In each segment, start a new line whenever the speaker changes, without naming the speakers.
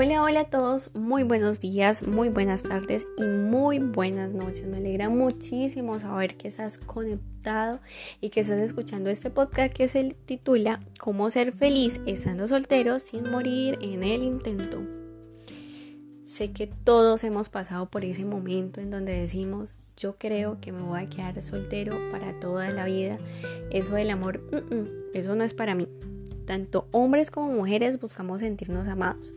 Hola, hola a todos, muy buenos días, muy buenas tardes y muy buenas noches. Me alegra muchísimo saber que estás conectado y que estás escuchando este podcast que se titula Cómo ser feliz estando soltero sin morir en el intento. Sé que todos hemos pasado por ese momento en donde decimos, yo creo que me voy a quedar soltero para toda la vida. Eso del amor, eso no es para mí. Tanto hombres como mujeres buscamos sentirnos amados.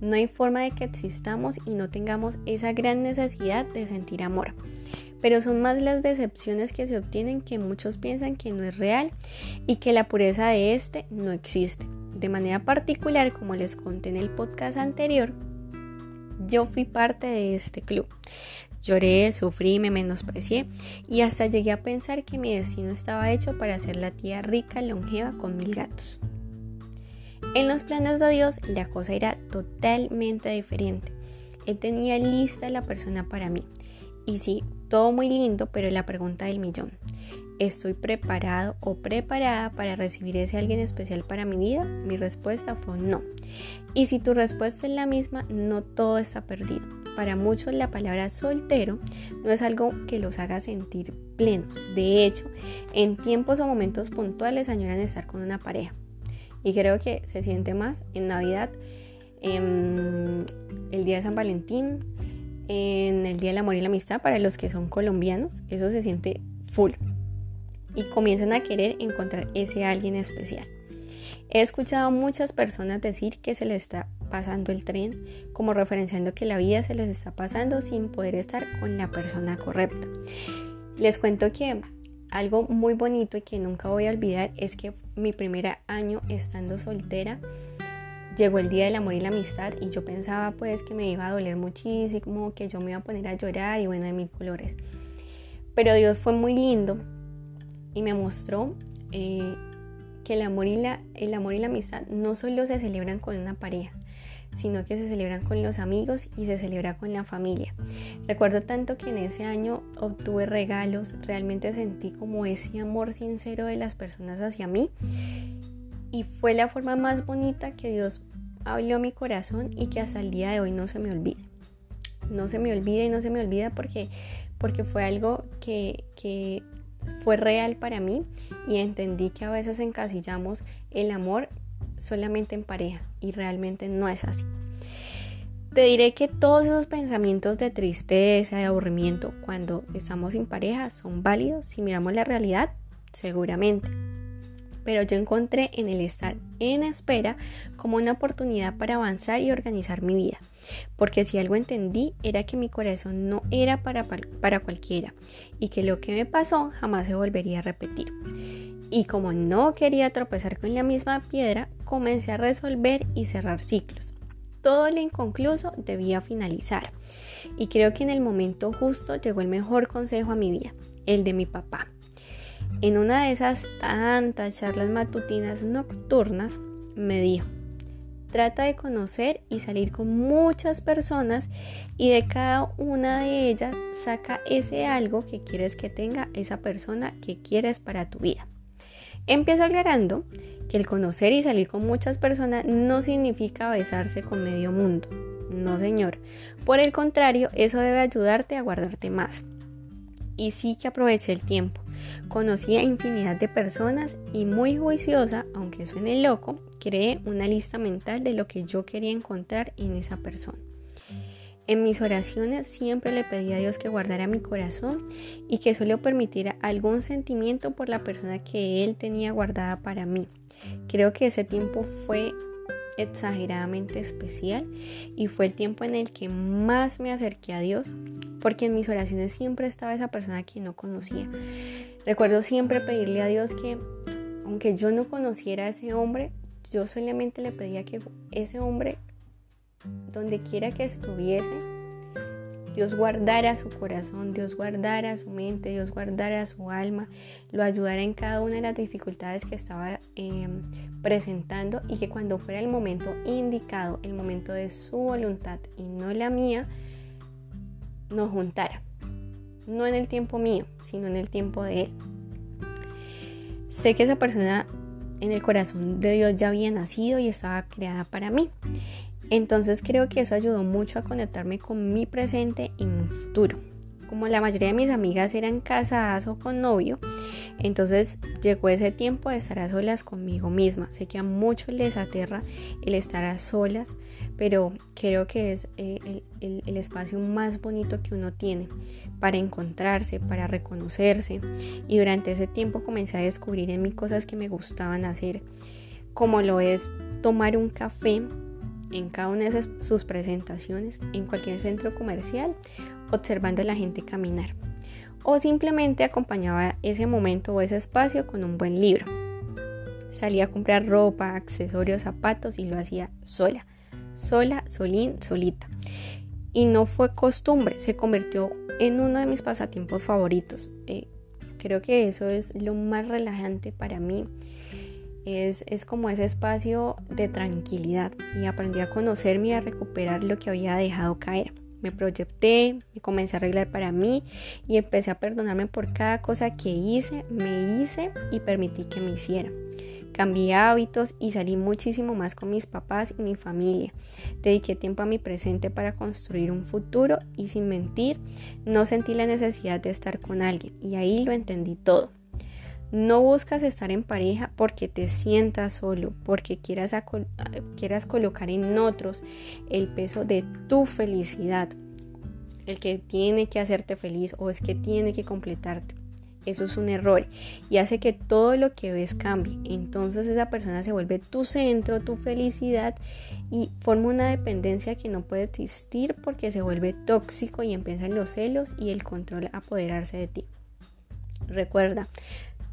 No hay forma de que existamos y no tengamos esa gran necesidad de sentir amor. Pero son más las decepciones que se obtienen que muchos piensan que no es real y que la pureza de este no existe. De manera particular, como les conté en el podcast anterior, yo fui parte de este club. Lloré, sufrí, me menosprecié y hasta llegué a pensar que mi destino estaba hecho para ser la tía rica, longeva, con mil gatos. En los planes de Dios la cosa era totalmente diferente. Él tenía lista la persona para mí. Y sí, todo muy lindo, pero la pregunta del millón. ¿Estoy preparado o preparada para recibir ese alguien especial para mi vida? Mi respuesta fue no. Y si tu respuesta es la misma, no todo está perdido. Para muchos la palabra soltero no es algo que los haga sentir plenos. De hecho, en tiempos o momentos puntuales añoran estar con una pareja. Y creo que se siente más en Navidad, en el Día de San Valentín, en el Día del Amor y la Amistad para los que son colombianos. Eso se siente full. Y comienzan a querer encontrar ese alguien especial. He escuchado muchas personas decir que se les está pasando el tren, como referenciando que la vida se les está pasando sin poder estar con la persona correcta. Les cuento que algo muy bonito y que nunca voy a olvidar es que mi primer año estando soltera llegó el día del amor y la amistad y yo pensaba pues que me iba a doler muchísimo, que yo me iba a poner a llorar y bueno, de mil colores. Pero Dios fue muy lindo y me mostró eh, que el amor, y la, el amor y la amistad no solo se celebran con una pareja, sino que se celebran con los amigos y se celebra con la familia. Recuerdo tanto que en ese año obtuve regalos, realmente sentí como ese amor sincero de las personas hacia mí y fue la forma más bonita que Dios habló a mi corazón y que hasta el día de hoy no se me olvida. No se me olvida y no se me olvida porque, porque fue algo que, que fue real para mí y entendí que a veces encasillamos el amor solamente en pareja y realmente no es así. Te diré que todos esos pensamientos de tristeza, de aburrimiento cuando estamos sin pareja son válidos si miramos la realidad, seguramente. Pero yo encontré en el estar en espera como una oportunidad para avanzar y organizar mi vida. Porque si algo entendí era que mi corazón no era para, para cualquiera y que lo que me pasó jamás se volvería a repetir. Y como no quería tropezar con la misma piedra, comencé a resolver y cerrar ciclos. Todo lo inconcluso debía finalizar. Y creo que en el momento justo llegó el mejor consejo a mi vida, el de mi papá. En una de esas tantas charlas matutinas nocturnas, me dijo, trata de conocer y salir con muchas personas y de cada una de ellas saca ese algo que quieres que tenga esa persona que quieres para tu vida. Empiezo aclarando que el conocer y salir con muchas personas no significa besarse con medio mundo. No, señor. Por el contrario, eso debe ayudarte a guardarte más. Y sí que aproveché el tiempo. Conocí a infinidad de personas y muy juiciosa, aunque suene loco, creé una lista mental de lo que yo quería encontrar en esa persona. En mis oraciones siempre le pedí a Dios que guardara mi corazón y que solo permitiera algún sentimiento por la persona que Él tenía guardada para mí. Creo que ese tiempo fue exageradamente especial y fue el tiempo en el que más me acerqué a Dios porque en mis oraciones siempre estaba esa persona que no conocía. Recuerdo siempre pedirle a Dios que aunque yo no conociera a ese hombre, yo solamente le pedía que ese hombre donde quiera que estuviese, Dios guardara su corazón, Dios guardara su mente, Dios guardara su alma, lo ayudara en cada una de las dificultades que estaba em, presentando y que cuando fuera el momento indicado, el momento de su voluntad y no la mía, nos juntara. No en el tiempo mío, sino en el tiempo de Él. Sé que esa persona en el corazón de Dios ya había nacido y estaba creada para mí. Entonces creo que eso ayudó mucho a conectarme con mi presente y mi futuro como la mayoría de mis amigas eran casadas o con novio, entonces llegó ese tiempo de estar a solas conmigo misma. Sé que a muchos les aterra el estar a solas, pero creo que es eh, el, el espacio más bonito que uno tiene para encontrarse, para reconocerse. Y durante ese tiempo comencé a descubrir en mí cosas que me gustaban hacer, como lo es tomar un café en cada una de sus presentaciones en cualquier centro comercial observando a la gente caminar. O simplemente acompañaba ese momento o ese espacio con un buen libro. Salía a comprar ropa, accesorios, zapatos y lo hacía sola. Sola, solín, solita. Y no fue costumbre, se convirtió en uno de mis pasatiempos favoritos. Eh, creo que eso es lo más relajante para mí. Es, es, como ese espacio de tranquilidad y aprendí a conocerme y a recuperar lo que había dejado caer. Me proyecté, me comencé a arreglar para mí y empecé a perdonarme por cada cosa que hice, me hice y permití que me hiciera. Cambié hábitos y salí muchísimo más con mis papás y mi familia. Dediqué tiempo a mi presente para construir un futuro y sin mentir, no sentí la necesidad de estar con alguien y ahí lo entendí todo. No buscas estar en pareja porque te sientas solo, porque quieras, quieras colocar en otros el peso de tu felicidad, el que tiene que hacerte feliz o es que tiene que completarte. Eso es un error y hace que todo lo que ves cambie. Entonces esa persona se vuelve tu centro, tu felicidad y forma una dependencia que no puede existir porque se vuelve tóxico y empiezan los celos y el control a apoderarse de ti. Recuerda,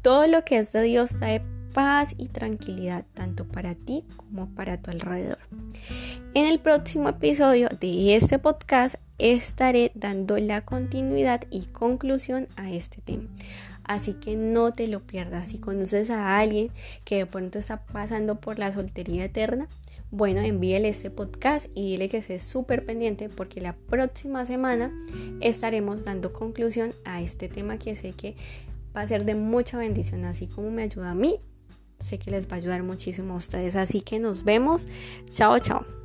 todo lo que es de Dios trae paz y tranquilidad tanto para ti como para tu alrededor. En el próximo episodio de este podcast estaré dando la continuidad y conclusión a este tema. Así que no te lo pierdas. Si conoces a alguien que de pronto está pasando por la soltería eterna, bueno, envíele este podcast y dile que esté súper pendiente porque la próxima semana estaremos dando conclusión a este tema que sé que va a ser de mucha bendición, así como me ayuda a mí, sé que les va a ayudar muchísimo a ustedes. Así que nos vemos. Chao, chao.